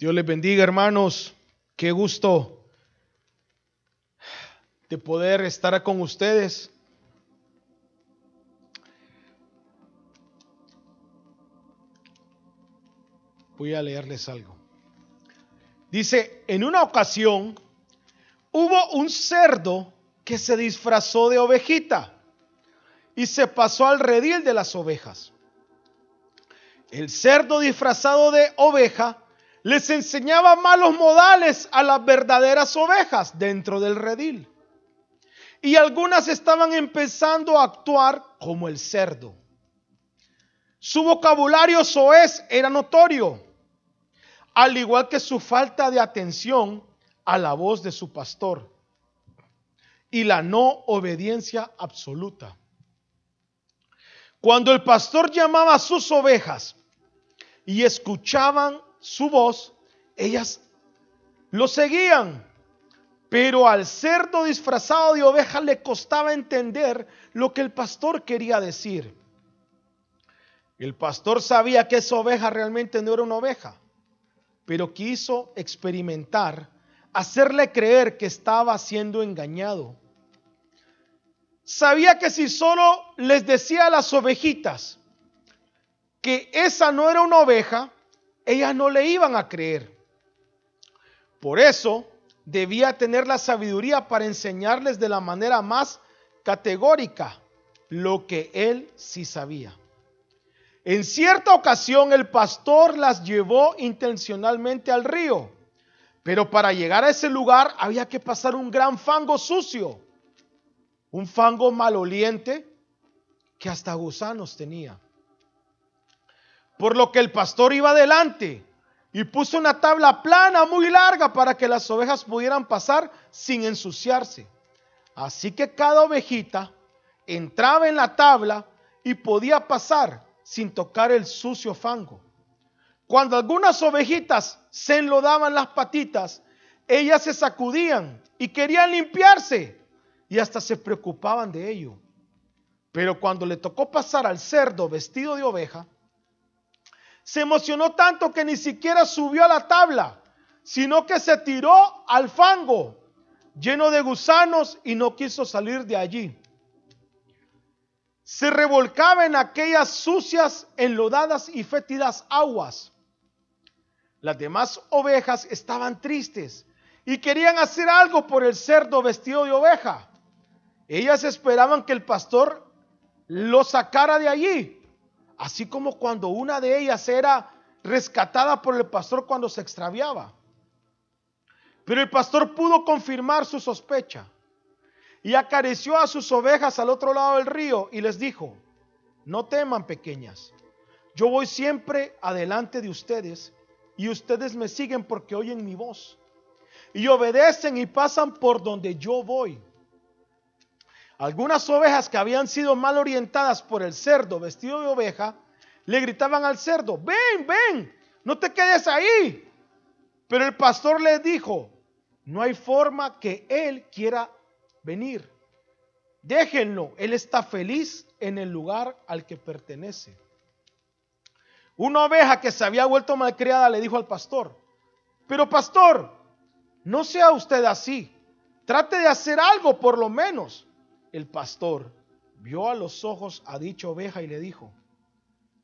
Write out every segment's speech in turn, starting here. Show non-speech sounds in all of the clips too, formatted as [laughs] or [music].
Dios les bendiga, hermanos. Qué gusto de poder estar con ustedes. Voy a leerles algo. Dice, en una ocasión hubo un cerdo que se disfrazó de ovejita y se pasó al redil de las ovejas. El cerdo disfrazado de oveja les enseñaba malos modales a las verdaderas ovejas dentro del redil. Y algunas estaban empezando a actuar como el cerdo. Su vocabulario soez era notorio, al igual que su falta de atención a la voz de su pastor y la no obediencia absoluta. Cuando el pastor llamaba a sus ovejas y escuchaban su voz, ellas lo seguían. Pero al cerdo disfrazado de oveja le costaba entender lo que el pastor quería decir. El pastor sabía que esa oveja realmente no era una oveja, pero quiso experimentar, hacerle creer que estaba siendo engañado. Sabía que si solo les decía a las ovejitas que esa no era una oveja, ellas no le iban a creer. Por eso debía tener la sabiduría para enseñarles de la manera más categórica lo que él sí sabía. En cierta ocasión el pastor las llevó intencionalmente al río, pero para llegar a ese lugar había que pasar un gran fango sucio, un fango maloliente que hasta gusanos tenía. Por lo que el pastor iba adelante y puso una tabla plana muy larga para que las ovejas pudieran pasar sin ensuciarse. Así que cada ovejita entraba en la tabla y podía pasar sin tocar el sucio fango. Cuando algunas ovejitas se enlodaban las patitas, ellas se sacudían y querían limpiarse y hasta se preocupaban de ello. Pero cuando le tocó pasar al cerdo vestido de oveja, se emocionó tanto que ni siquiera subió a la tabla, sino que se tiró al fango lleno de gusanos y no quiso salir de allí. Se revolcaba en aquellas sucias, enlodadas y fétidas aguas. Las demás ovejas estaban tristes y querían hacer algo por el cerdo vestido de oveja. Ellas esperaban que el pastor lo sacara de allí, Así como cuando una de ellas era rescatada por el pastor cuando se extraviaba. Pero el pastor pudo confirmar su sospecha y acarició a sus ovejas al otro lado del río y les dijo, no teman pequeñas, yo voy siempre adelante de ustedes y ustedes me siguen porque oyen mi voz y obedecen y pasan por donde yo voy. Algunas ovejas que habían sido mal orientadas por el cerdo vestido de oveja, le gritaban al cerdo, ven, ven, no te quedes ahí. Pero el pastor le dijo, no hay forma que él quiera venir. Déjenlo, él está feliz en el lugar al que pertenece. Una oveja que se había vuelto malcriada le dijo al pastor, pero pastor, no sea usted así, trate de hacer algo por lo menos el pastor vio a los ojos a dicha oveja y le dijo,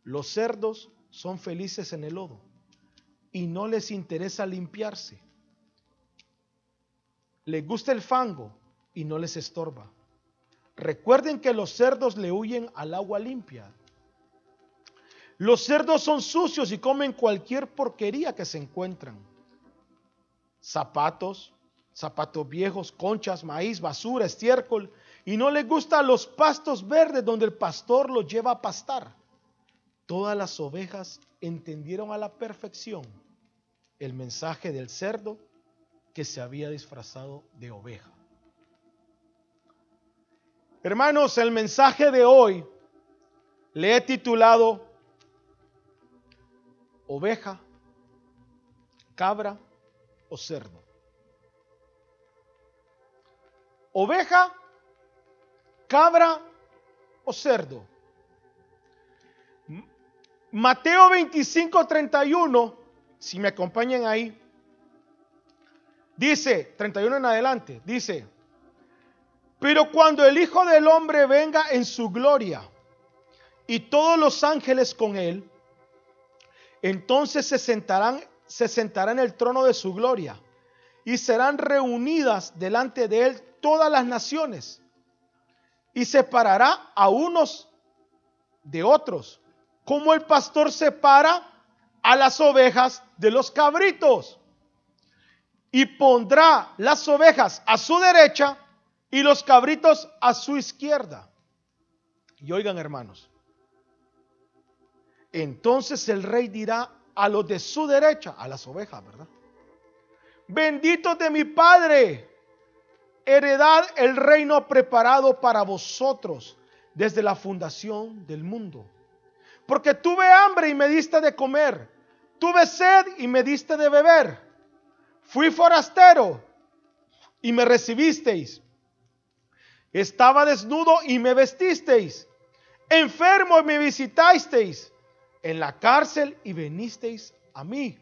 los cerdos son felices en el lodo y no les interesa limpiarse. Les gusta el fango y no les estorba. Recuerden que los cerdos le huyen al agua limpia. Los cerdos son sucios y comen cualquier porquería que se encuentran. Zapatos, zapatos viejos, conchas, maíz, basura, estiércol y no le gustan los pastos verdes donde el pastor los lleva a pastar. Todas las ovejas entendieron a la perfección el mensaje del cerdo que se había disfrazado de oveja. Hermanos, el mensaje de hoy le he titulado oveja, cabra o cerdo. Oveja cabra o cerdo. Mateo 25, 31 si me acompañan ahí, dice, 31 en adelante, dice, pero cuando el Hijo del Hombre venga en su gloria y todos los ángeles con él, entonces se sentarán, se sentará en el trono de su gloria y serán reunidas delante de él todas las naciones y separará a unos de otros, como el pastor separa a las ovejas de los cabritos. Y pondrá las ovejas a su derecha y los cabritos a su izquierda. Y oigan hermanos, entonces el rey dirá a los de su derecha, a las ovejas, ¿verdad? Benditos de mi Padre, heredad el reino preparado para vosotros desde la fundación del mundo. Porque tuve hambre y me diste de comer, tuve sed y me diste de beber, fui forastero y me recibisteis, estaba desnudo y me vestisteis, enfermo y me visitasteis, en la cárcel y venisteis a mí.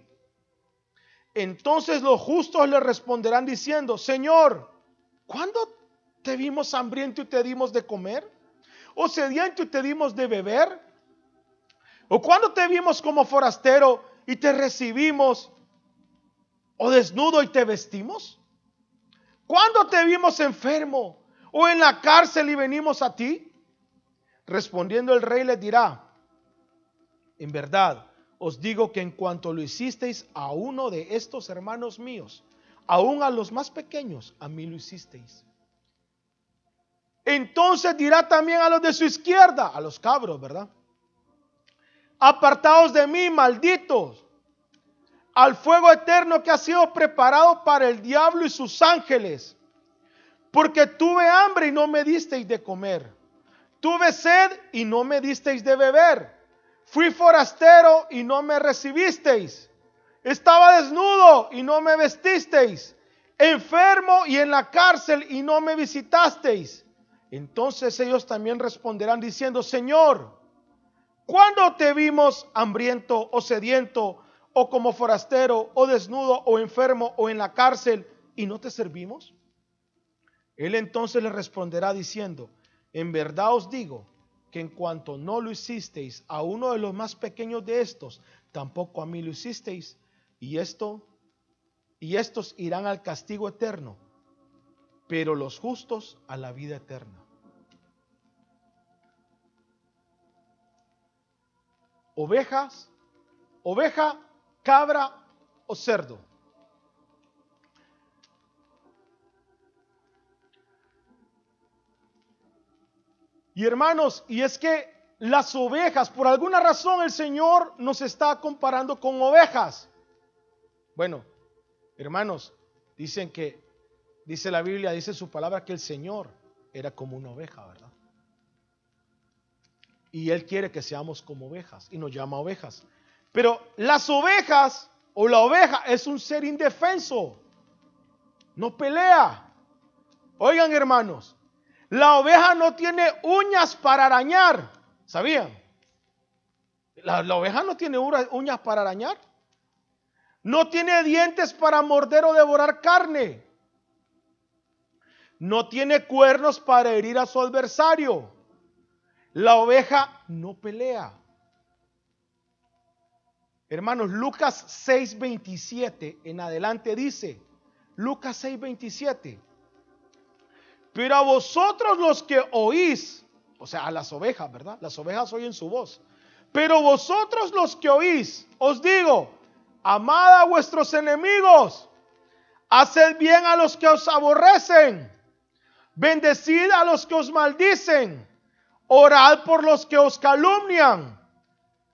Entonces los justos le responderán diciendo, Señor, ¿cuándo te vimos hambriento y te dimos de comer? ¿O sediento y te dimos de beber? ¿O cuándo te vimos como forastero y te recibimos? ¿O desnudo y te vestimos? ¿Cuándo te vimos enfermo o en la cárcel y venimos a ti? Respondiendo el rey le dirá, en verdad, os digo que en cuanto lo hicisteis a uno de estos hermanos míos, aún a los más pequeños, a mí lo hicisteis. Entonces dirá también a los de su izquierda, a los cabros, ¿verdad? Apartaos de mí, malditos, al fuego eterno que ha sido preparado para el diablo y sus ángeles. Porque tuve hambre y no me disteis de comer. Tuve sed y no me disteis de beber. Fui forastero y no me recibisteis. Estaba desnudo y no me vestisteis. Enfermo y en la cárcel y no me visitasteis. Entonces ellos también responderán diciendo, Señor, ¿cuándo te vimos hambriento o sediento o como forastero o desnudo o enfermo o en la cárcel y no te servimos? Él entonces le responderá diciendo, en verdad os digo, que en cuanto no lo hicisteis a uno de los más pequeños de estos, tampoco a mí lo hicisteis. Y esto y estos irán al castigo eterno, pero los justos a la vida eterna. Ovejas, oveja, cabra o cerdo. Y hermanos, y es que las ovejas, por alguna razón el Señor nos está comparando con ovejas. Bueno, hermanos, dicen que, dice la Biblia, dice su palabra que el Señor era como una oveja, ¿verdad? Y Él quiere que seamos como ovejas y nos llama ovejas. Pero las ovejas o la oveja es un ser indefenso, no pelea. Oigan hermanos, la oveja no tiene uñas para arañar. ¿Sabían? La, oveja no tiene uñas para arañar. No tiene dientes para morder o devorar carne. No tiene cuernos para herir a su adversario. La oveja no pelea. Hermanos, Lucas 6:27 en adelante dice, Lucas 6:27. Pero a vosotros los que oís, o sea, a las ovejas, ¿verdad? Las ovejas oyen su voz. Pero vosotros los que oís, os digo, amad a vuestros enemigos, haced bien a los que os aborrecen, bendecid a los que os maldicen, orad por los que os calumnian.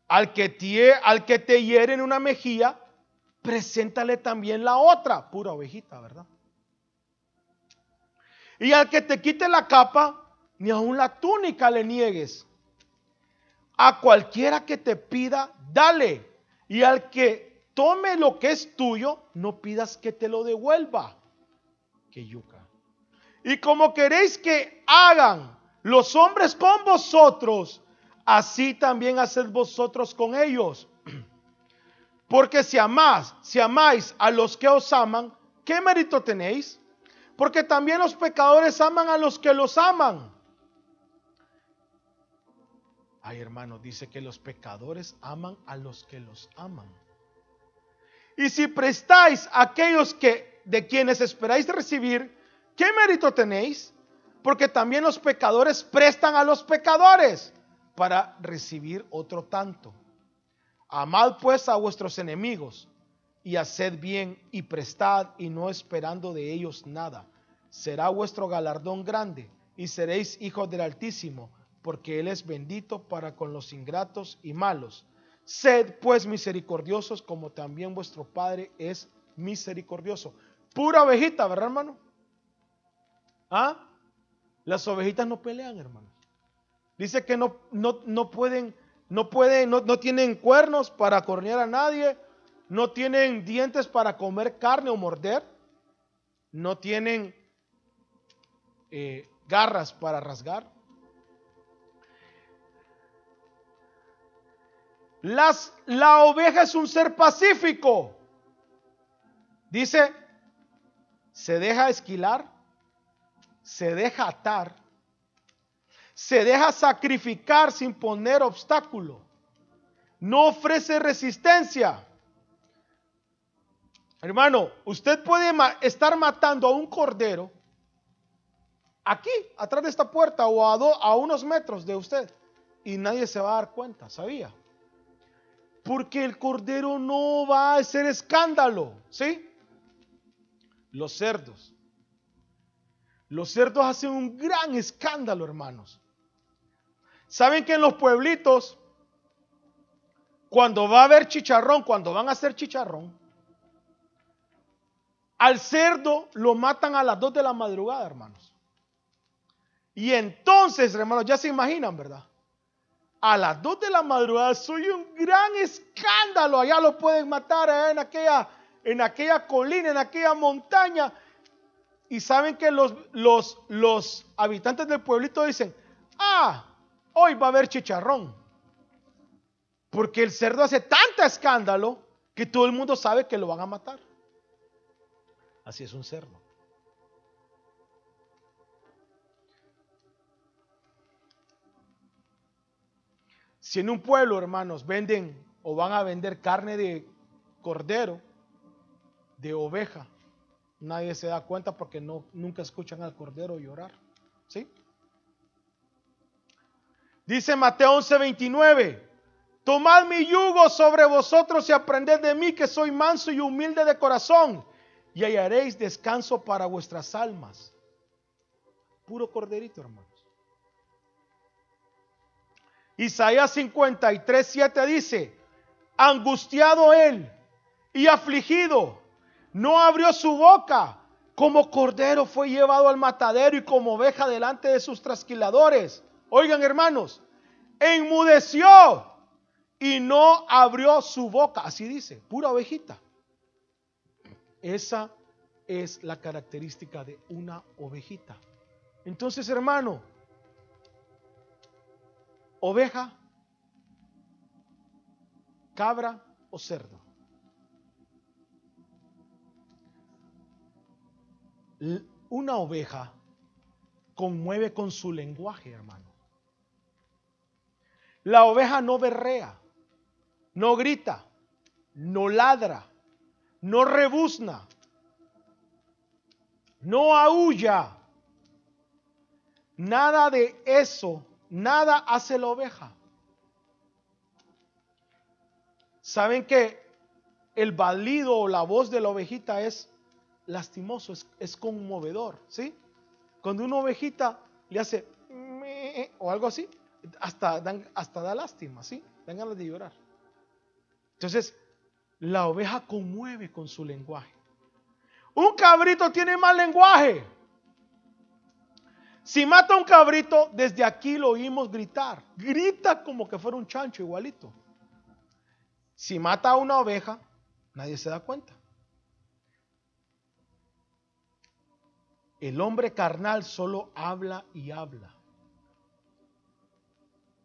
Al que, te, al que te hiere en una mejilla, preséntale también la otra, pura ovejita, ¿verdad? Y al que te quite la capa, ni aun la túnica le niegues. A cualquiera que te pida, dale. Y al que tome lo que es tuyo, no pidas que te lo devuelva. Que yuca. Y como queréis que hagan los hombres con vosotros, así también haced vosotros con ellos. [clears throat] Porque si amás, si amáis a los que os aman, ¿qué mérito tenéis? Porque también los pecadores aman a los que los aman. Ay, hermano, dice que los pecadores aman a los que los aman. Y si prestáis a aquellos que de quienes esperáis recibir, ¿qué mérito tenéis? Porque también los pecadores prestan a los pecadores para recibir otro tanto. Amad pues a vuestros enemigos y haced bien y prestad y no esperando de ellos nada. Será vuestro galardón grande y seréis hijos del Altísimo, porque Él es bendito para con los ingratos y malos. Sed pues misericordiosos como también vuestro Padre es misericordioso. Pura ovejita, ¿verdad, hermano? ¿Ah? Las ovejitas no pelean, hermano. Dice que no, no, pueden, no pueden, no, tienen cuernos para cornear a nadie, no tienen dientes para comer carne o morder, no tienen eh, garras para rasgar. Las, la oveja es un ser pacífico. Dice, se deja esquilar, se deja atar, se deja sacrificar sin poner obstáculo, no ofrece resistencia. Hermano, usted puede estar matando a un cordero aquí, atrás de esta puerta o a, a unos metros de usted y nadie se va a dar cuenta, ¿sabía? Porque el cordero no va a hacer escándalo, ¿sí? Los cerdos. Los cerdos hacen un gran escándalo, hermanos. ¿Saben que en los pueblitos, cuando va a haber chicharrón, cuando van a hacer chicharrón, al cerdo lo matan a las 2 de la madrugada, hermanos? Y entonces, hermanos, ya se imaginan, ¿verdad? A las 2 de la madrugada soy un gran escándalo. Allá lo pueden matar en, aquella, en aquella colina, en aquella montaña. Y saben que los, los, los habitantes del pueblito dicen, ah, hoy va a haber chicharrón. Porque el cerdo hace tanto escándalo que todo el mundo sabe que lo van a matar. Así es un cerdo. Si en un pueblo, hermanos, venden o van a vender carne de cordero, de oveja, nadie se da cuenta porque no, nunca escuchan al cordero llorar. ¿Sí? Dice Mateo 11:29, tomad mi yugo sobre vosotros y aprended de mí que soy manso y humilde de corazón y hallaréis descanso para vuestras almas. Puro corderito, hermanos. Isaías 53, dice, angustiado él y afligido, no abrió su boca, como cordero fue llevado al matadero y como oveja delante de sus trasquiladores. Oigan hermanos, enmudeció y no abrió su boca. Así dice, pura ovejita. Esa es la característica de una ovejita. Entonces, hermano, oveja, cabra o cerdo. Una oveja conmueve con su lenguaje, hermano. La oveja no berrea, no grita, no ladra, no rebuzna, no aúlla. Nada de eso, nada hace la oveja. ¿Saben que el balido o la voz de la ovejita es lastimoso, es, conmovedor? ¿Sí? Cuando una ovejita le hace o algo así, hasta, dan, hasta da lástima, ¿sí? Dan ganas de llorar. Entonces, la oveja conmueve con su lenguaje. Un cabrito tiene más lenguaje. Si mata a un cabrito, desde aquí lo oímos gritar. Grita como que fuera un chancho igualito. Si mata a una oveja, nadie se da cuenta. El hombre carnal solo habla y habla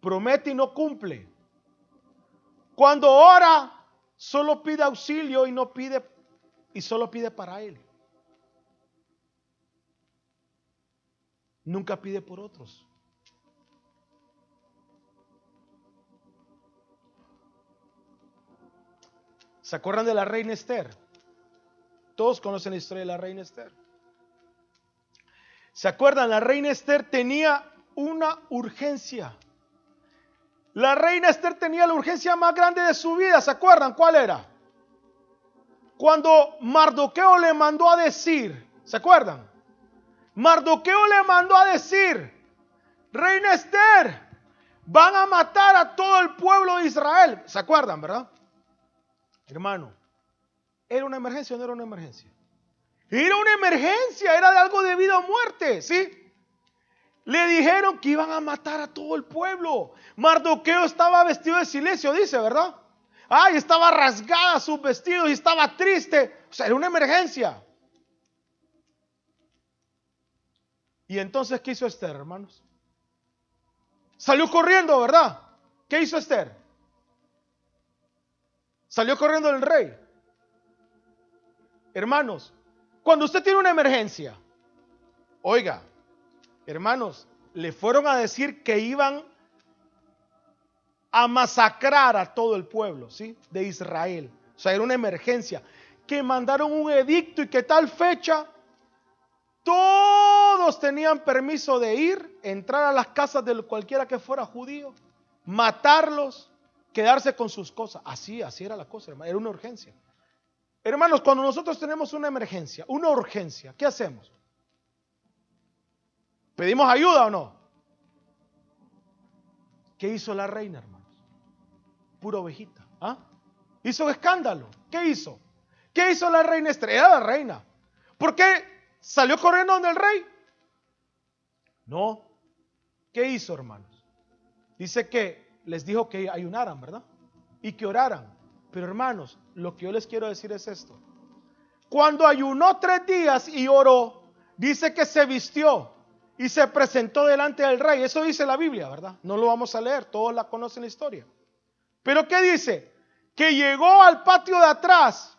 promete y no cumple. Cuando ora, solo pide auxilio y no pide y solo pide para él. Nunca pide por otros. ¿Se acuerdan de la reina Esther? Todos conocen la historia de la reina Esther. ¿Se acuerdan? La reina Esther tenía una urgencia. La reina Esther tenía la urgencia más grande de su vida. ¿Se acuerdan cuál era? Cuando Mardoqueo le mandó a decir, ¿se acuerdan? Mardoqueo le mandó a decir, Reina Esther, van a matar a todo el pueblo de Israel. ¿Se acuerdan, verdad? Hermano, ¿era una emergencia o no era una emergencia? Era una emergencia, era de algo de vida o muerte, ¿sí? Le dijeron que iban a matar a todo el pueblo. Mardoqueo estaba vestido de silencio, dice, ¿verdad? Ay, estaba rasgada sus vestidos y estaba triste. O sea, era una emergencia. Y entonces, ¿qué hizo Esther, hermanos? Salió corriendo, ¿verdad? ¿Qué hizo Esther? Salió corriendo el rey. Hermanos, cuando usted tiene una emergencia, oiga, hermanos, le fueron a decir que iban a masacrar a todo el pueblo, ¿sí? De Israel. O sea, era una emergencia. Que mandaron un edicto y que tal fecha todos tenían permiso de ir, entrar a las casas de cualquiera que fuera judío, matarlos, quedarse con sus cosas. Así, así era la cosa, hermano. Era una urgencia. Hermanos, cuando nosotros tenemos una emergencia, una urgencia, ¿qué hacemos? ¿Pedimos ayuda o no? ¿Qué hizo la reina, hermanos? Pura ovejita. ¿ah? Hizo escándalo. ¿Qué hizo? ¿Qué hizo la reina Estrella? la reina. ¿Por qué ¿Salió corriendo donde el rey? No. ¿Qué hizo, hermanos? Dice que les dijo que ayunaran, ¿verdad? Y que oraran. Pero hermanos, lo que yo les quiero decir es esto. Cuando ayunó tres días y oró, dice que se vistió y se presentó delante del rey. Eso dice la Biblia, ¿verdad? No lo vamos a leer, todos la conocen la historia. Pero ¿qué dice? Que llegó al patio de atrás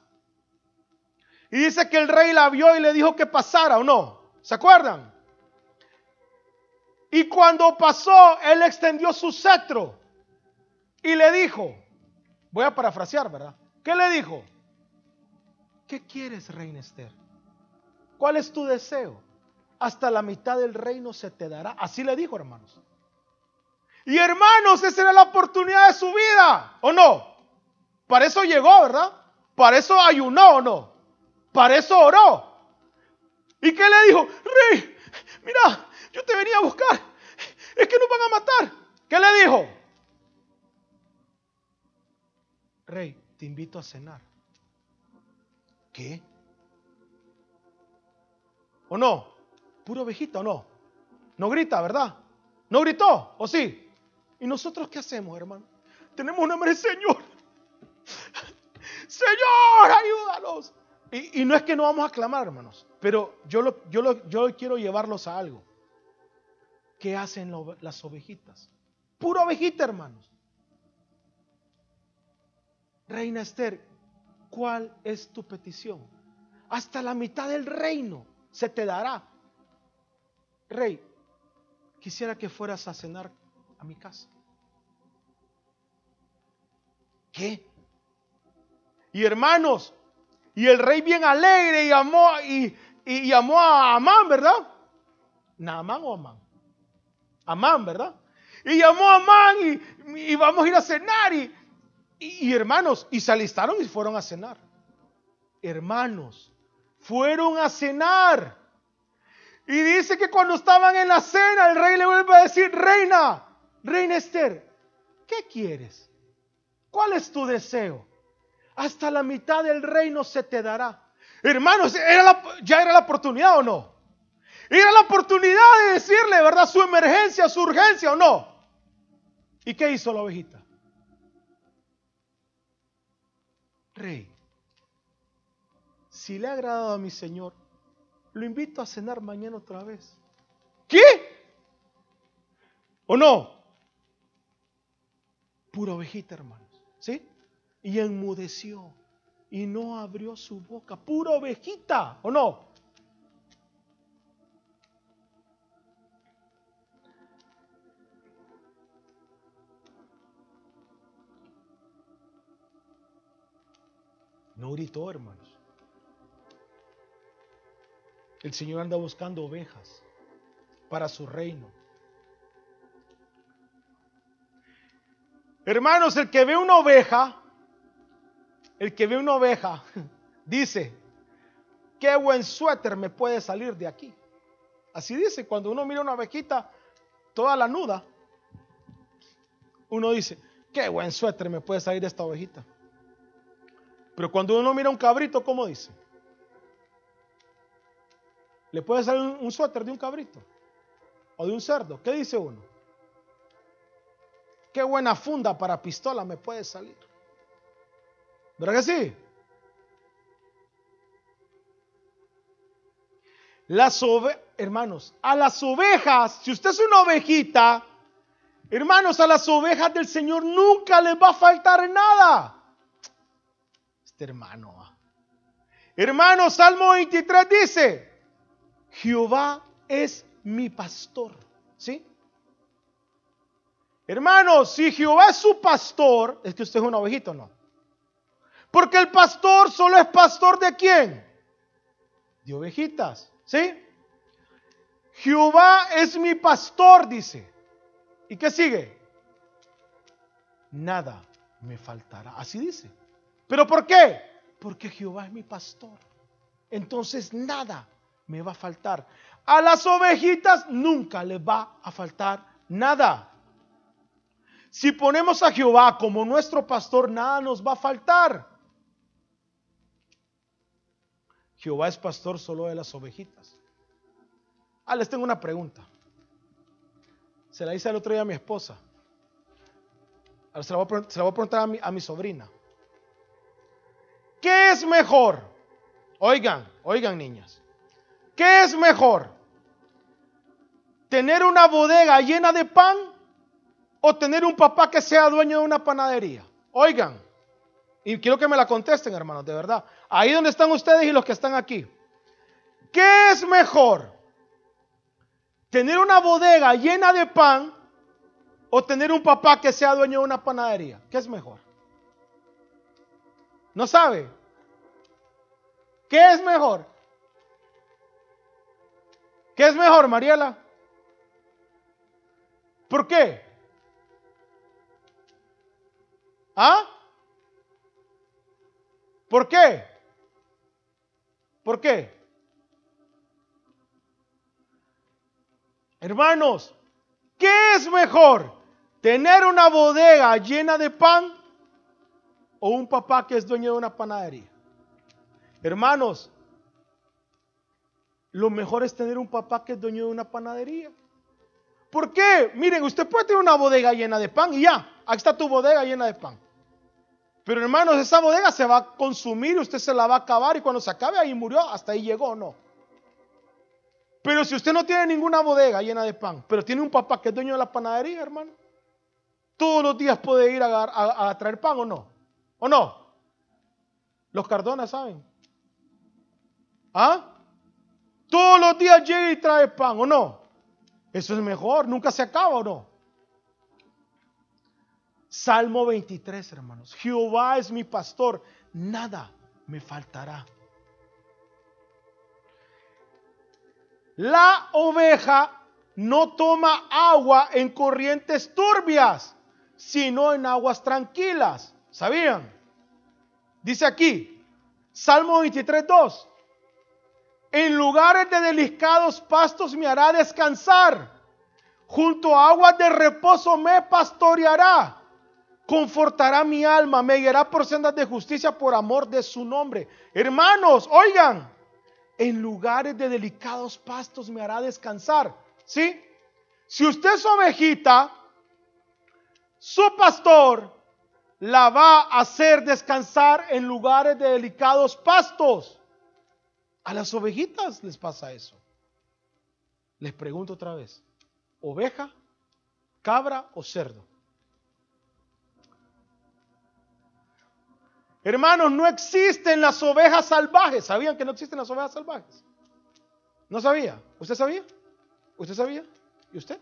y dice que el rey la vio y le dijo que pasara o no. ¿Se acuerdan? Y cuando pasó, él extendió su cetro y le dijo, voy a parafrasear, ¿verdad? ¿Qué le dijo? ¿Qué quieres, reina Esther? ¿Cuál es tu deseo? Hasta la mitad del reino se te dará. Así le dijo, hermanos. Y hermanos, esa era la oportunidad de su vida, ¿o no? Para eso llegó, ¿verdad? Para eso ayunó, ¿o no? Para eso oró. ¿Y qué le dijo? Rey, mira, yo te venía a buscar. Es que nos van a matar. ¿Qué le dijo? Rey, te invito a cenar. ¿Qué? ¿O no? Puro ovejita o no? No grita, ¿verdad? ¿No gritó? ¿O sí? ¿Y nosotros qué hacemos, hermano? Tenemos un hambre, Señor. [laughs] Señor, ayúdanos. Y, no es que no vamos a clamar, hermanos, pero yo, lo, yo, lo, yo quiero llevarlos a algo. ¿Qué hacen las ovejitas? Pura ovejita, hermanos. Reina Esther, ¿cuál es tu petición? Hasta la mitad del reino se te dará. Rey, quisiera que fueras a cenar a mi casa. ¿Qué? Y hermanos, y el rey bien alegre y amó, y, y, llamó a Amán, ¿verdad? ¿Naamán o Amán? Amán, ¿verdad? Y llamó a Amán y, vamos a ir a cenar. Y, y, hermanos, y se alistaron y fueron a cenar. Hermanos, fueron a cenar. Y dice que cuando estaban en la cena, el rey le vuelve a decir, reina, reina Esther, ¿qué quieres? ¿Cuál es tu deseo? Hasta la mitad del reino se te dará. Hermanos, ya era la oportunidad o no. Era la oportunidad de decirle, ¿verdad? Su emergencia, su urgencia o no. ¿Y qué hizo la ovejita? Rey, si le ha agradado a mi Señor, lo invito a cenar mañana otra vez. ¿Qué? ¿O no? Pura ovejita, hermanos. Y enmudeció y no abrió su boca. Pura ovejita, ¿o no? No gritó, hermanos. El Señor anda buscando ovejas para su reino. Hermanos, el que ve una oveja, el que ve una oveja, [laughs] dice, qué buen suéter me puede salir de aquí. Así dice, cuando uno mira una ovejita toda la nuda, uno dice, qué buen suéter me puede salir de esta ovejita. Pero cuando uno mira un cabrito, ¿cómo dice? Le puede salir un, suéter de un cabrito o de un cerdo. ¿Qué dice uno? Qué buena funda para pistola me puede salir. ¿Verdad que sí? Las hermanos, a las ovejas, si usted es una ovejita, hermanos, a las ovejas del Señor nunca les va a faltar nada. Este hermano. Ah. Hermano, Salmo 23 dice, Jehová es mi pastor. ¿Sí? Hermano, si Jehová es su pastor, es que usted es una ovejita o no. Porque el pastor solo es pastor de quién? De ovejitas. ¿Sí? Jehová es mi pastor, dice. ¿Y qué sigue? Nada me faltará. Así dice. ¿Pero por qué? Porque Jehová es mi pastor. Entonces nada me va a faltar. A las ovejitas nunca les va a faltar nada. Si ponemos a Jehová como nuestro pastor, nada nos va a faltar. Jehová es pastor solo de las ovejitas. Ah, les tengo una pregunta. Se la hice el otro día a mi esposa. Ahora se la voy a, preguntar a mi, a mi sobrina. ¿Qué es mejor? Oigan, oigan niñas. ¿Qué es mejor? ¿Tener una bodega llena de pan o tener un papá que sea dueño de una panadería? Oigan, y quiero que me la contesten, hermanos, de verdad. Ahí donde están ustedes y los que están aquí. ¿Qué es mejor? ¿Tener una bodega llena de pan o tener un papá que sea dueño de una panadería? ¿Qué es mejor? ¿No sabe? ¿Qué es mejor? ¿Qué es mejor, Mariela? ¿Por qué? ¿Ah? ¿Por qué? ¿Por qué? Hermanos, ¿qué es mejor? ¿Tener una bodega llena de pan o un papá que es dueño de una panadería. Hermanos, lo mejor es tener un papá que es dueño de una panadería. ¿Por qué? Miren, usted puede tener una bodega llena de pan y ya, aquí está tu bodega llena de pan. Pero hermanos, esa bodega se va a consumir, usted se la va a acabar y cuando se acabe ahí murió, hasta ahí llegó, no. Pero si usted no tiene ninguna bodega llena de pan, pero tiene un papá que es dueño de la panadería, hermano, todos los días puede ir a, traer pan o no. ¿O no? Los Cardonas saben. ¿Ah? Todos los días llega y trae pan, ¿o no? Eso es mejor, nunca se acaba, ¿o no? Salmo 23, hermanos. Jehová es mi pastor, nada me faltará. La oveja no toma agua en corrientes turbias, sino en aguas tranquilas. ¿Sabían? Dice aquí, Salmo 23, 2. En lugares de delicados pastos me hará descansar. Junto a aguas de reposo me pastoreará. Confortará mi alma, me guiará por sendas de justicia por amor de su nombre. Hermanos, oigan, en lugares de delicados pastos me hará descansar. ¿Sí? Si usted es ovejita, su pastor la va a hacer descansar en lugares de delicados pastos. A las ovejitas les pasa eso. Les pregunto otra vez, ¿oveja, cabra o cerdo? Hermanos, no existen las ovejas salvajes. ¿Sabían que no existen las ovejas salvajes? ¿No sabía? ¿Usted sabía? ¿Usted sabía? ¿Y usted?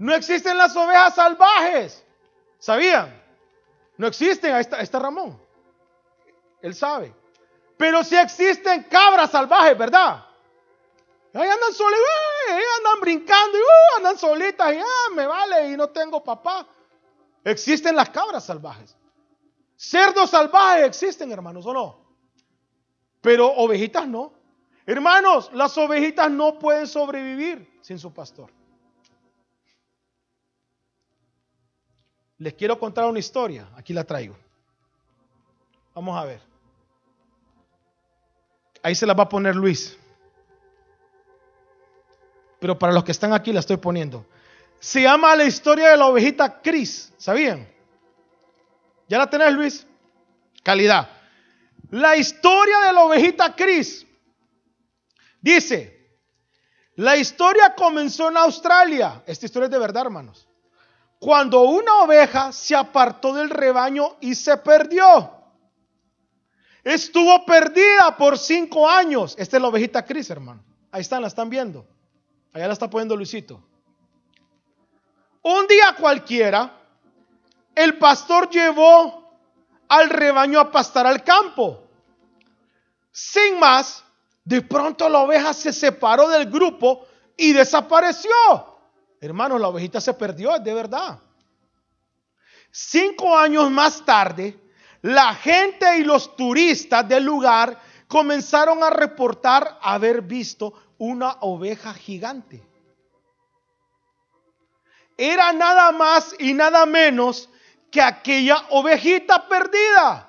No existen las ovejas salvajes. ¿Sabían? No existen. Ahí está, Ramón. Él sabe. Pero sí existen cabras salvajes, ¿verdad? Ahí andan solitas, ahí andan brincando, y uh, andan solitas, y ah, me vale, y no tengo papá. Existen las cabras salvajes. Cerdos salvajes existen, hermanos, ¿o no? Pero ovejitas no. Hermanos, las ovejitas no pueden sobrevivir sin su pastor. Les quiero contar una historia. Aquí la traigo. Vamos a ver. Ahí se la va a poner Luis. Pero para los que están aquí la estoy poniendo. Se llama la historia de la ovejita Cris. ¿Sabían? ¿Ya la tenés, Luis? Calidad. La historia de la ovejita Cris. Dice, la historia comenzó en Australia. Esta historia es de verdad, hermanos. Cuando una oveja se apartó del rebaño y se perdió. Estuvo perdida por cinco años. Esta es la ovejita Cris, hermano. Ahí están, la están viendo. Allá la está poniendo Luisito. Un día cualquiera, el pastor llevó al rebaño a pastar al campo. Sin más, de pronto la oveja se separó del grupo y desapareció. Hermanos, la ovejita se perdió, de verdad. Cinco años más tarde, la gente y los turistas del lugar comenzaron a reportar haber visto una oveja gigante. Era nada más y nada menos que aquella ovejita perdida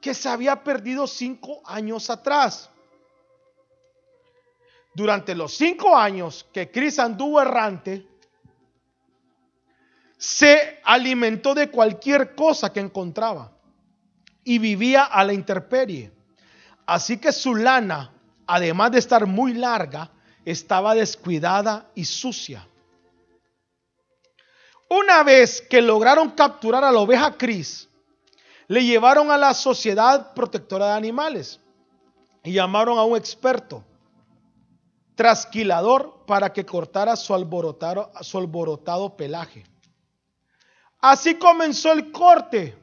que se había perdido cinco años atrás. Durante los cinco años que Cris anduvo errante, se alimentó de cualquier cosa que encontraba y vivía a la intemperie. Así que su lana, además de estar muy larga, estaba descuidada y sucia. Una vez que lograron capturar a la oveja Cris, le llevaron a la Sociedad Protectora de Animales y llamaron a un experto, trasquilador, para que cortara su alborotado, su alborotado pelaje. Así comenzó el corte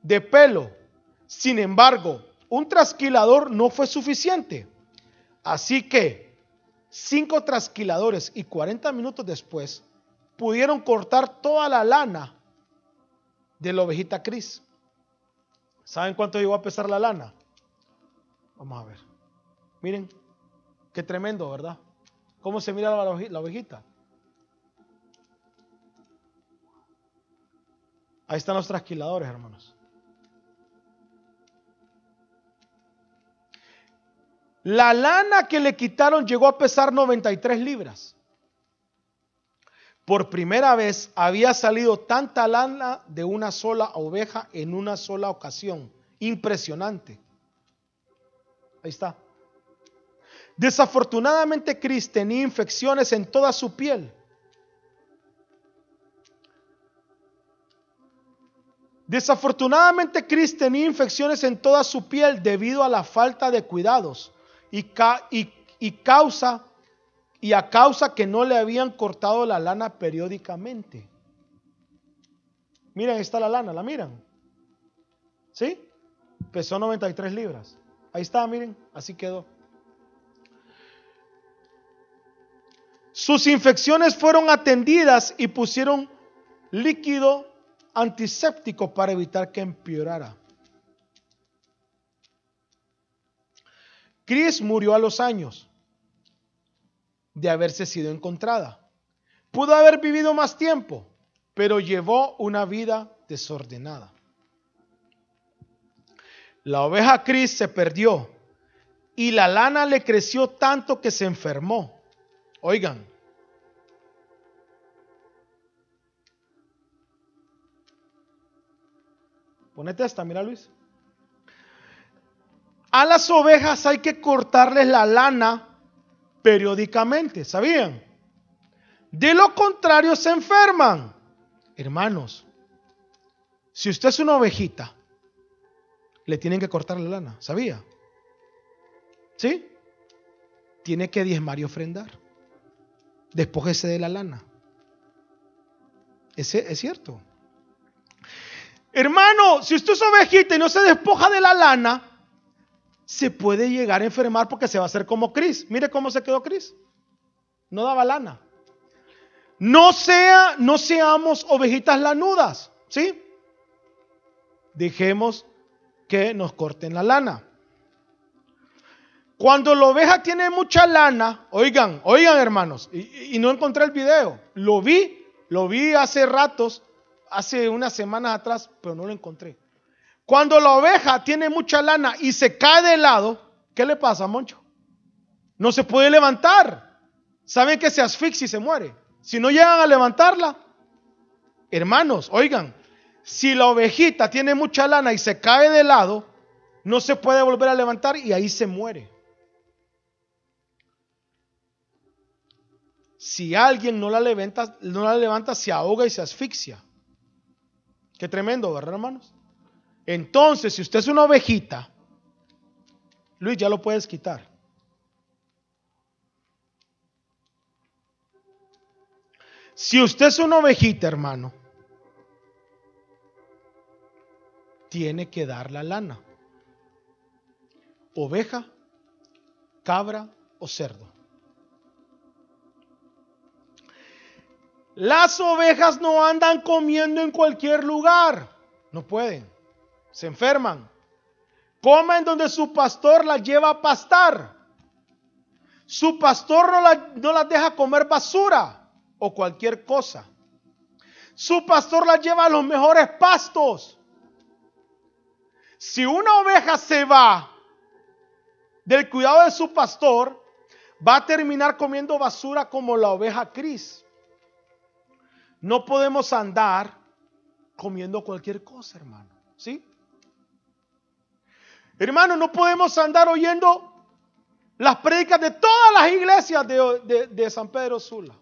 de pelo. Sin embargo, un trasquilador no fue suficiente. Así que cinco trasquiladores y 40 minutos después pudieron cortar toda la lana de la ovejita Cris. ¿Saben cuánto llegó a pesar la lana? Vamos a ver. Miren, qué tremendo, ¿verdad? ¿Cómo se mira la ovejita? Ahí están los trasquiladores, hermanos. La lana que le quitaron llegó a pesar 93 libras. Por primera vez había salido tanta lana de una sola oveja en una sola ocasión. Impresionante. Ahí está. Desafortunadamente, Chris tenía infecciones en toda su piel. Desafortunadamente, Chris tenía infecciones en toda su piel debido a la falta de cuidados y, causa y a causa que no le habían cortado la lana periódicamente. Miren, ahí está la lana, ¿la miran? ¿Sí? Pesó 93 libras. Ahí está, miren, así quedó. Sus infecciones fueron atendidas y pusieron líquido antiséptico para evitar que empeorara. Chris murió a los años de haberse sido encontrada. Pudo haber vivido más tiempo, pero llevó una vida desordenada. La oveja Chris se perdió y la lana le creció tanto que se enfermó. Oigan. Ponete esta, mira Luis. A las ovejas hay que cortarles la lana periódicamente, ¿sabían? De lo contrario se enferman. Hermanos, Si usted es una ovejita, le tienen que cortar la lana, ¿sabía? ¿Sí? Tiene que diezmar y ofrendar. Despójese de la lana. Es, es cierto. Hermano, si usted es ovejita y no se despoja de la lana, se puede llegar a enfermar porque se va a hacer como Cris. Mire cómo se quedó Cris. No daba lana. No sea, no seamos ovejitas lanudas, ¿sí? Dejemos que nos corten la lana. Cuando la oveja tiene mucha lana, oigan, oigan hermanos, y, y no encontré el video, lo vi, lo vi hace ratos hace unas semanas atrás, pero no lo encontré. Cuando la oveja tiene mucha lana y se cae de lado, ¿qué le pasa, Moncho? No se puede levantar. Saben que se asfixia y se muere. Si no llegan a levantarla, hermanos, oigan, si la ovejita tiene mucha lana y se cae de lado, no se puede volver a levantar y ahí se muere. Si alguien no la levanta, no la levanta, se ahoga y se asfixia. Qué tremendo, ¿verdad, hermanos? Entonces, si usted es una ovejita, Luis, ya lo puedes quitar. Si usted es una ovejita, hermano, tiene que dar la lana. Oveja, cabra o cerdo. Las ovejas no andan comiendo en cualquier lugar. No pueden. Se enferman. Comen donde su pastor las lleva a pastar. Su pastor no, las deja comer basura o cualquier cosa. Su pastor las lleva a los mejores pastos. Si una oveja se va del cuidado de su pastor, va a terminar comiendo basura como la oveja Cris. No podemos andar comiendo cualquier cosa, hermano. ¿Sí? Hermano, no podemos andar oyendo las prédicas de todas las iglesias de, San Pedro Sula.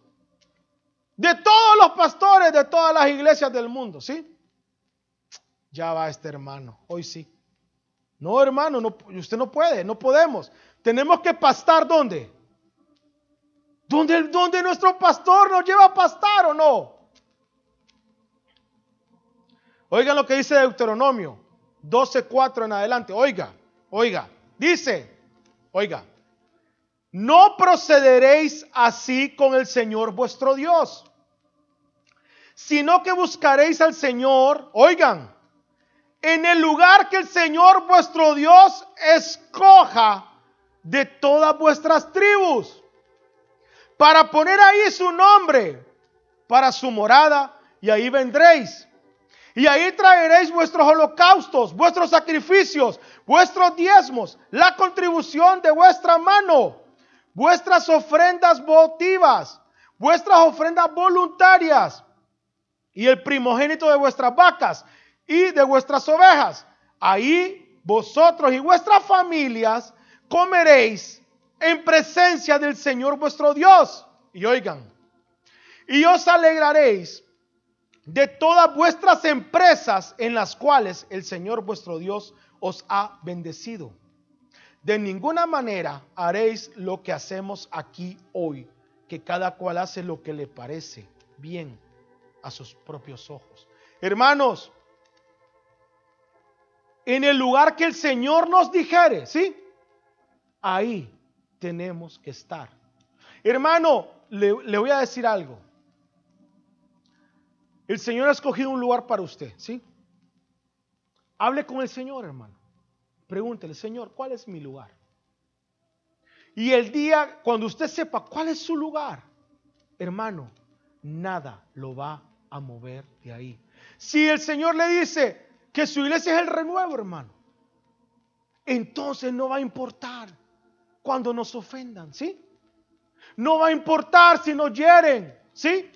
De todos los pastores de todas las iglesias del mundo, ¿sí? Ya va este hermano, hoy sí. No, hermano, no, usted no puede, no podemos. Tenemos que pastar ¿dónde? ¿Dónde, donde nuestro pastor nos lleva a pastar o no? Oigan lo que dice Deuteronomio 12:4 en adelante. Oiga, oiga. Dice, oiga, no procederéis así con el Señor vuestro Dios, sino que buscaréis al Señor, oigan, en el lugar que el Señor vuestro Dios escoja de todas vuestras tribus, para poner ahí su nombre, para su morada, y ahí vendréis y ahí traeréis vuestros holocaustos, vuestros sacrificios, vuestros diezmos, la contribución de vuestra mano, vuestras ofrendas votivas, vuestras ofrendas voluntarias y el primogénito de vuestras vacas y de vuestras ovejas. Ahí vosotros y vuestras familias comeréis en presencia del Señor vuestro Dios. Y oigan, y os alegraréis de todas vuestras empresas en las cuales el Señor vuestro Dios os ha bendecido. De ninguna manera haréis lo que hacemos aquí hoy, que cada cual hace lo que le parece bien a sus propios ojos. Hermanos, en el lugar que el Señor nos dijere, ¿sí? Ahí tenemos que estar. Hermano, le, le voy a decir algo. El Señor ha escogido un lugar para usted, ¿sí? Hable con el Señor, hermano. Pregúntele, Señor, ¿cuál es mi lugar? Y el día, cuando usted sepa cuál es su lugar, hermano, nada lo va a mover de ahí. Si el Señor le dice que su iglesia es el renuevo, hermano, entonces no va a importar cuando nos ofendan, ¿sí? No va a importar si nos hieren, ¿sí?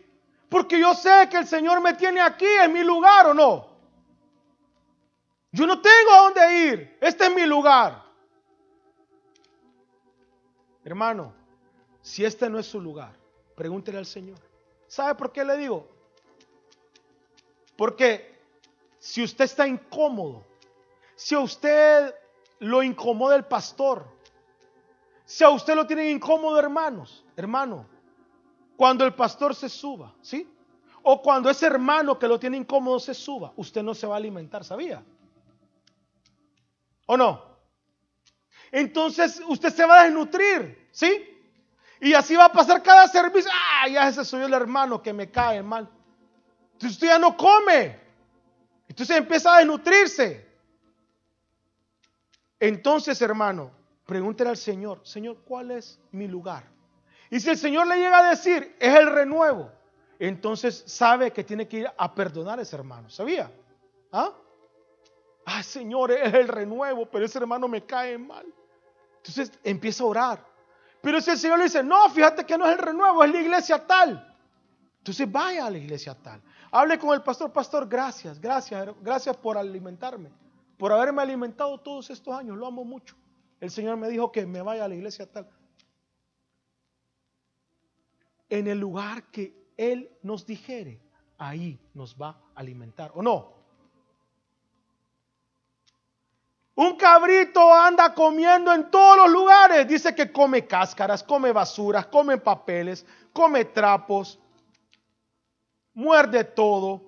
Porque yo sé que el Señor me tiene aquí, en mi lugar o no. Yo no tengo a dónde ir. Este es mi lugar. Hermano, si este no es su lugar, pregúntele al Señor. ¿Sabe por qué le digo? Porque si usted está incómodo, si a usted lo incomoda el pastor, si a usted lo tiene incómodo, hermanos, hermano, cuando el pastor se suba, ¿sí? O cuando ese hermano que lo tiene incómodo se suba, usted no se va a alimentar, ¿sabía? ¿O no? Entonces usted se va a desnutrir, ¿sí? Y así va a pasar cada servicio. Ah, ya ese soy el hermano que me cae mal. Entonces usted ya no come. Entonces empieza a desnutrirse. Entonces, hermano, pregúntele al Señor, Señor, ¿cuál es mi lugar? Y si el Señor le llega a decir, es el renuevo, entonces sabe que tiene que ir a perdonar a ese hermano. ¿Sabía? ¿Ah? Ah, Señor, es el renuevo, pero ese hermano me cae mal. Entonces empieza a orar. Pero si el Señor le dice, no, fíjate que no es el renuevo, es la iglesia tal. Entonces vaya a la iglesia tal. Hable con el pastor, pastor, gracias, gracias, gracias por alimentarme, por haberme alimentado todos estos años, lo amo mucho. El Señor me dijo que me vaya a la iglesia tal. En el lugar que Él nos dijere, ahí nos va a alimentar, ¿o no? Un cabrito anda comiendo en todos los lugares. Dice que come cáscaras, come basuras, come papeles, come trapos, muerde todo,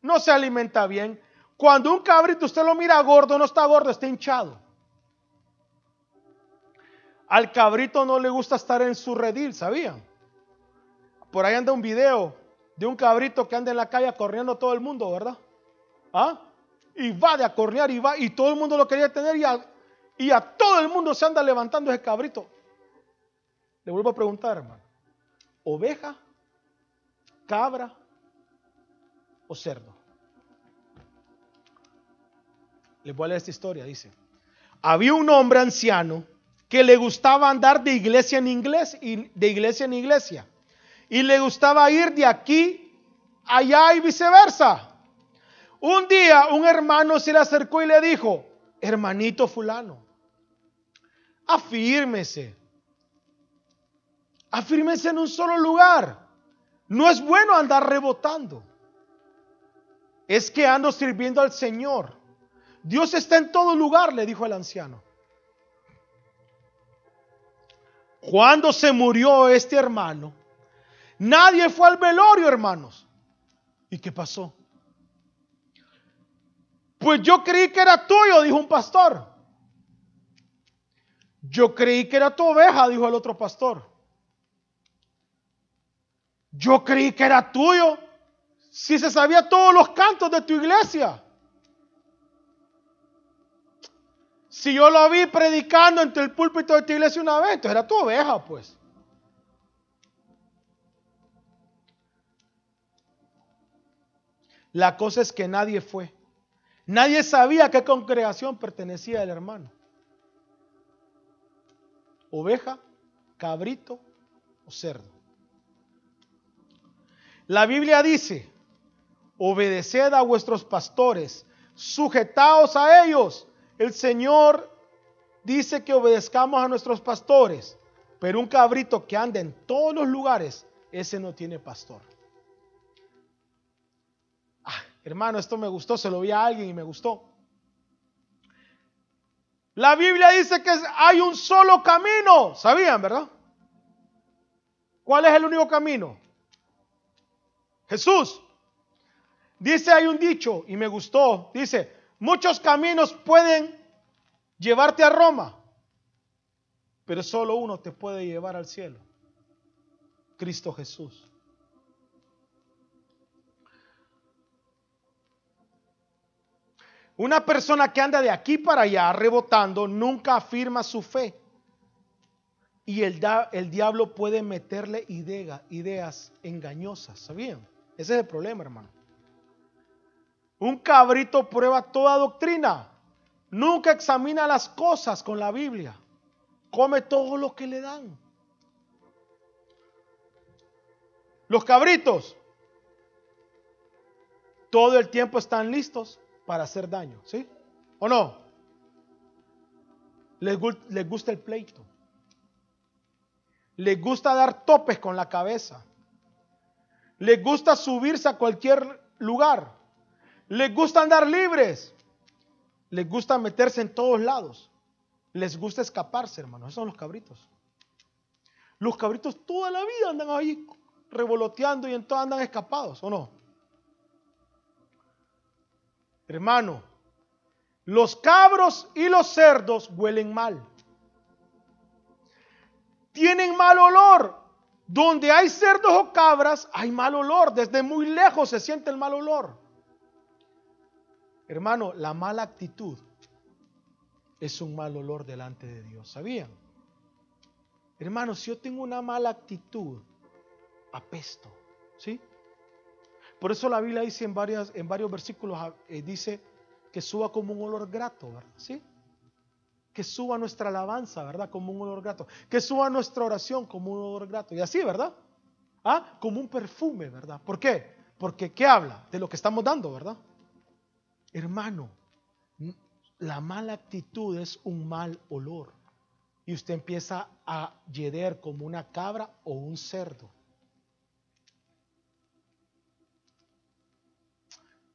no se alimenta bien. Cuando un cabrito usted lo mira gordo, no está gordo, está hinchado. Al cabrito no le gusta estar en su redil, ¿sabían? Por ahí anda un video de un cabrito que anda en la calle corriendo todo el mundo, ¿verdad? ¿Ah? y va de acornear y va, y todo el mundo lo quería tener y a, y a todo el mundo se anda levantando ese cabrito. Le vuelvo a preguntar, hermano, ¿oveja, cabra o cerdo? Les voy a leer esta historia, dice. Había un hombre anciano que le gustaba andar de iglesia en iglesia, de iglesia en iglesia, y le gustaba ir de aquí allá y viceversa. Un día un hermano se le acercó y le dijo, hermanito fulano, afírmese, afírmese en un solo lugar. No es bueno andar rebotando. Es que ando sirviendo al Señor. Dios está en todo lugar, le dijo el anciano. Cuando se murió este hermano, nadie fue al velorio, hermanos. ¿Y qué pasó? Pues yo creí que era tuyo, dijo un pastor. Yo creí que era tu oveja, dijo el otro pastor. Yo creí que era tuyo. Si se sabía todos los cantos de tu iglesia. Si yo lo vi predicando entre el púlpito de tu iglesia una vez, entonces era tu oveja, pues. La cosa es que nadie fue. Nadie sabía a qué congregación pertenecía el hermano. Oveja, cabrito o cerdo. La Biblia dice, obedeced a vuestros pastores, sujetaos a ellos. El Señor dice que obedezcamos a nuestros pastores, pero un cabrito que anda en todos los lugares, ese no tiene pastor. Hermano, esto me gustó, se lo vi a alguien y me gustó. La Biblia dice que hay un solo camino, ¿sabían, verdad? ¿Cuál es el único camino? Jesús. Dice, hay un dicho, y me gustó, dice, muchos caminos pueden llevarte a Roma, pero solo uno te puede llevar al cielo, Cristo Jesús. Una persona que anda de aquí para allá rebotando nunca afirma su fe. Y el, el diablo puede meterle ideas engañosas, ¿sabían? Ese es el problema, hermano. Un cabrito prueba toda doctrina. Nunca examina las cosas con la Biblia. Come todo lo que le dan. Los cabritos todo el tiempo están listos para hacer daño, ¿sí? ¿O no? Les, gusta el pleito. Les gusta dar topes con la cabeza. Les gusta subirse a cualquier lugar. Les gusta andar libres. Les gusta meterse en todos lados. Les gusta escaparse, hermanos. Esos son los cabritos. Los cabritos toda la vida andan ahí revoloteando y en todo andan escapados, ¿o no? Hermano, los cabros y los cerdos huelen mal. Tienen mal olor. Donde hay cerdos o cabras, hay mal olor. Desde muy lejos se siente el mal olor. Hermano, la mala actitud es un mal olor delante de Dios. ¿Sabían? Hermano, si yo tengo una mala actitud, apesto. ¿Sí? Por eso la Biblia dice en, en varios versículos, eh, dice que suba como un olor grato, ¿verdad? ¿Sí? Que suba nuestra alabanza, ¿verdad? Como un olor grato. Que suba nuestra oración como un olor grato. Y así, ¿verdad? ¿Ah? Como un perfume, ¿verdad? ¿Por qué? Porque ¿qué habla? De lo que estamos dando, ¿verdad? Hermano, la mala actitud es un mal olor. Y usted empieza a yeder como una cabra o un cerdo.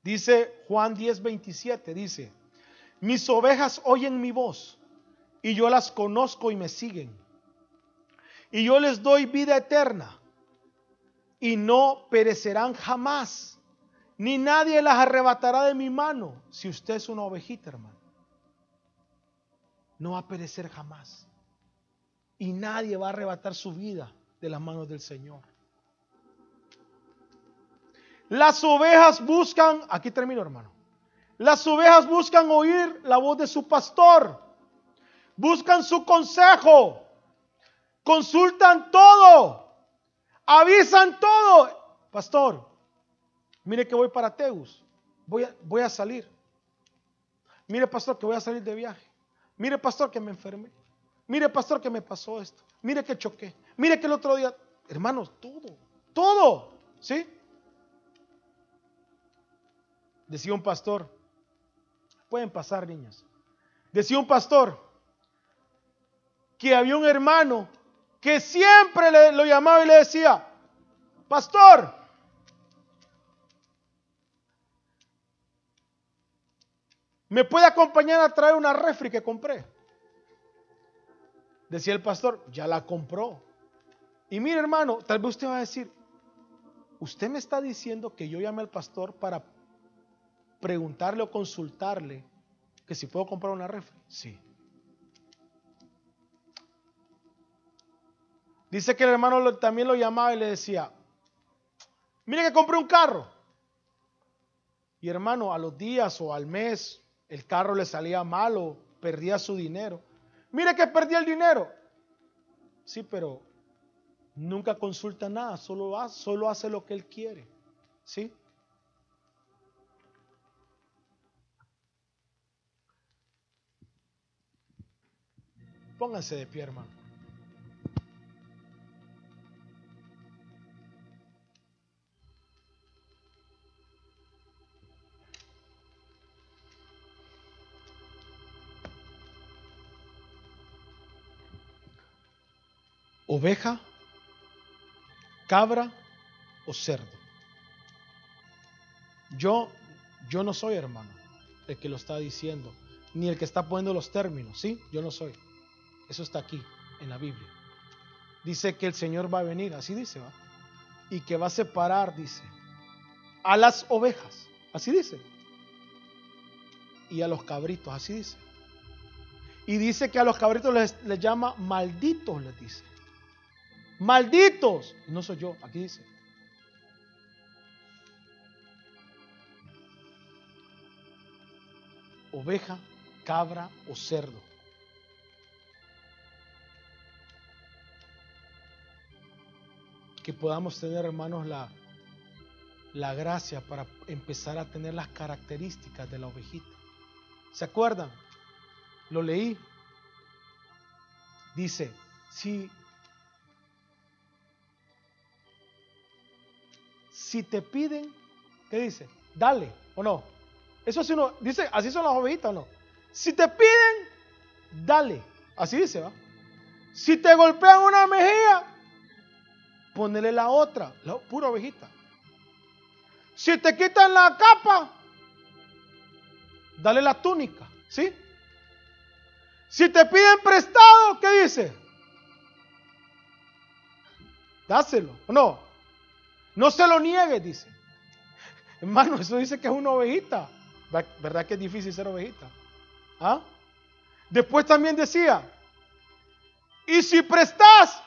Dice Juan 10, 27, dice, mis ovejas oyen mi voz y yo las conozco y me siguen. Y yo les doy vida eterna y no perecerán jamás, ni nadie las arrebatará de mi mano. Si usted es una ovejita, hermano, no va a perecer jamás. Y nadie va a arrebatar su vida de las manos del Señor. Las ovejas buscan, aquí termino hermano, las ovejas buscan oír la voz de su pastor, buscan su consejo, consultan todo, avisan todo. Pastor, mire que voy para Teus, voy a, salir. Mire, pastor, que voy a salir de viaje. Mire, pastor, que me enfermé. Mire, pastor, que me pasó esto. Mire que choqué. Mire que el otro día, hermanos, todo, todo, ¿sí? Decía un pastor, pueden pasar niñas, decía un pastor que había un hermano que siempre le, lo llamaba y le decía, pastor, ¿me puede acompañar a traer una refri que compré? Decía el pastor, ya la compró. Y mire hermano, tal vez usted va a decir, usted me está diciendo que yo llame al pastor para preguntarle o consultarle que si puedo comprar una refri. Sí. Dice que el hermano también lo llamaba y le decía, mire que compré un carro. Y hermano, a los días o al mes el carro le salía malo, perdía su dinero. Mire que perdí el dinero. Sí, pero nunca consulta nada, solo solo hace lo que él quiere. ¿Sí? Pónganse de pie, hermano. Oveja, cabra o cerdo. Yo, yo no soy hermano el que lo está diciendo, ni el que está poniendo los términos, ¿sí? Yo no soy. Eso está aquí en la Biblia. Dice que el Señor va a venir, así dice, ¿va? Y que va a separar, dice, a las ovejas, así dice. Y a los cabritos, así dice. Y dice que a los cabritos les, les llama malditos, les dice. Malditos. No soy yo, aquí dice. Oveja, cabra o cerdo. Que podamos tener, hermanos, la, la gracia para empezar a tener las características de la ovejita. ¿Se acuerdan? Lo leí. Dice, si, si te piden, ¿qué dice? Dale o no. Eso sí uno, dice, así son las ovejitas o no. Si te piden, dale. Así dice, ¿va? Si te golpean una mejilla, ponele la otra, la pura ovejita. Si te quitan la capa, dale la túnica, ¿sí? Si te piden prestado, ¿qué dice? Dáselo, no. No se lo niegues, dice. Hermano, eso dice que es una ovejita. ¿Verdad que es difícil ser ovejita? ¿Ah? Después también decía, y si prestas,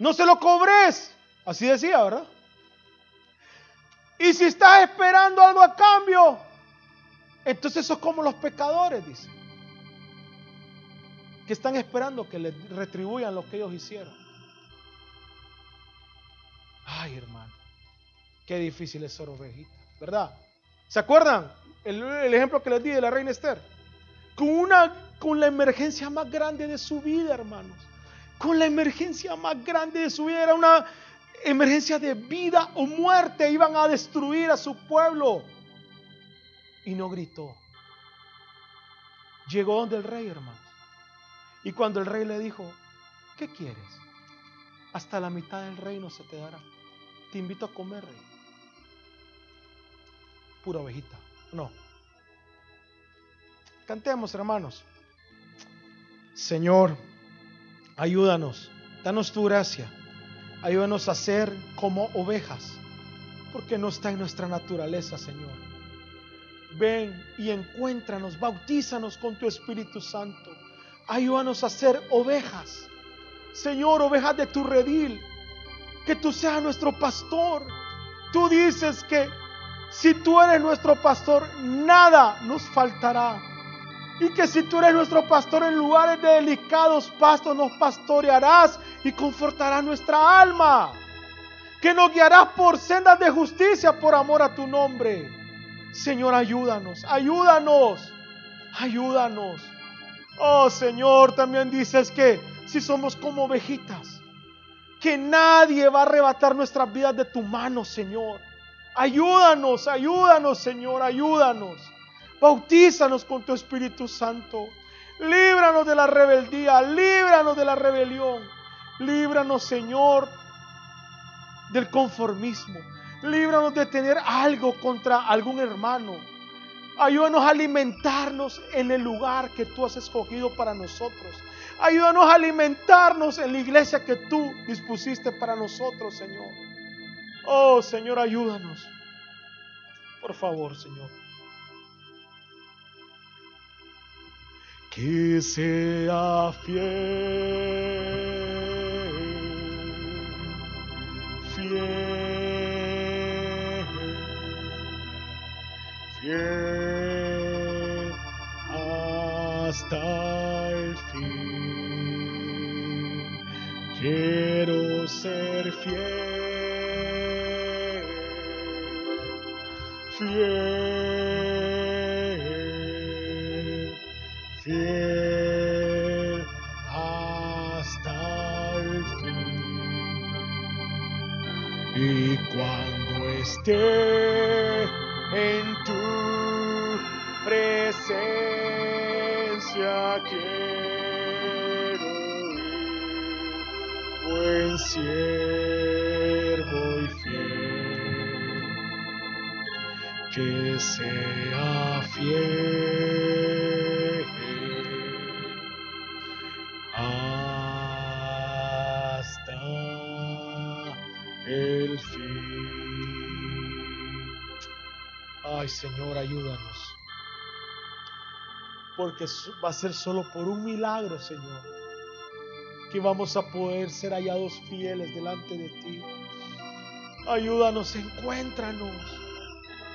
no se lo cobres. Así decía, ¿verdad? Y si estás esperando algo a cambio, entonces sos como los pecadores, dice. Que están esperando que les retribuyan lo que ellos hicieron. Ay, hermano, qué difícil es ser ovejita, ¿verdad? ¿Se acuerdan el, el ejemplo que les di de la reina Esther? Con, una, con la emergencia más grande de su vida, hermanos. Con la emergencia más grande de su vida. Era una emergencia de vida o muerte. Iban a destruir a su pueblo. Y no gritó. Llegó donde el rey, hermanos. Y cuando el rey le dijo, ¿qué quieres? Hasta la mitad del reino se te dará. Te invito a comer, rey. Pura ovejita. No. Cantemos, hermanos. Señor, ayúdanos. Danos tu gracia. Ayúdanos a ser como ovejas. Porque no está en nuestra naturaleza, Señor. Ven y encuéntranos, bautízanos con tu Espíritu Santo. Ayúdanos a ser ovejas. Señor, ovejas de tu redil que tú seas nuestro pastor. Tú dices que si tú eres nuestro pastor, nada nos faltará. Y que si tú eres nuestro pastor en lugares de delicados pastos, nos pastorearás y confortarás nuestra alma. Que nos guiarás por sendas de justicia por amor a tu nombre. Señor, ayúdanos, ayúdanos, ayúdanos. Oh Señor, también dices que si somos como ovejitas, que nadie va a arrebatar nuestras vidas de tu mano, Señor. Ayúdanos, ayúdanos, Señor, ayúdanos. Bautízanos con tu Espíritu Santo. Líbranos de la rebeldía, líbranos de la rebelión. Líbranos, Señor, del conformismo. Líbranos de tener algo contra algún hermano. Ayúdanos a alimentarnos en el lugar que tú has escogido para nosotros. Ayúdanos a alimentarnos en la iglesia que tú dispusiste para nosotros, Señor. Oh, Señor, ayúdanos. Por favor, Señor. Que sea fiel, fiel, fiel hasta el fin. Quiero ser fiel, fiel, esté en tu presencia, buen siervo y fiel, que sea fiel hasta el fin. Ay Señor, ayúdanos. Porque va a ser solo por un milagro, Señor que vamos a poder ser hallados fieles delante de ti. Ayúdanos, encuéntranos.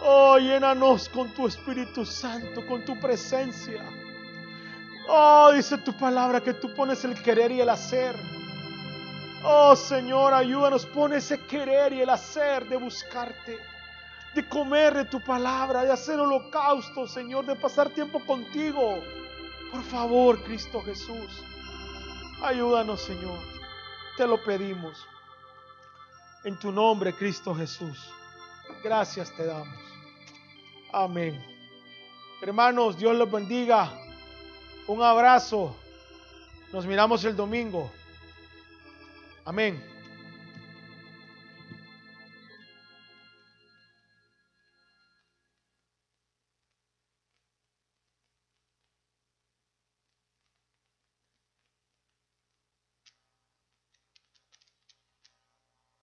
Oh, llénanos con tu Espíritu Santo, con tu presencia. Oh, dice tu palabra que tú pones el querer y el hacer. Oh Señor, ayúdanos, pon ese querer y el hacer de buscarte, de comer de tu palabra, de hacer holocausto, Señor, de pasar tiempo contigo. Por favor, Cristo Jesús. Ayúdanos, Señor. Te lo pedimos. En tu nombre, Cristo Jesús. Gracias te damos. Amén. Hermanos, Dios los bendiga. Un abrazo. Nos miramos el domingo. Amén.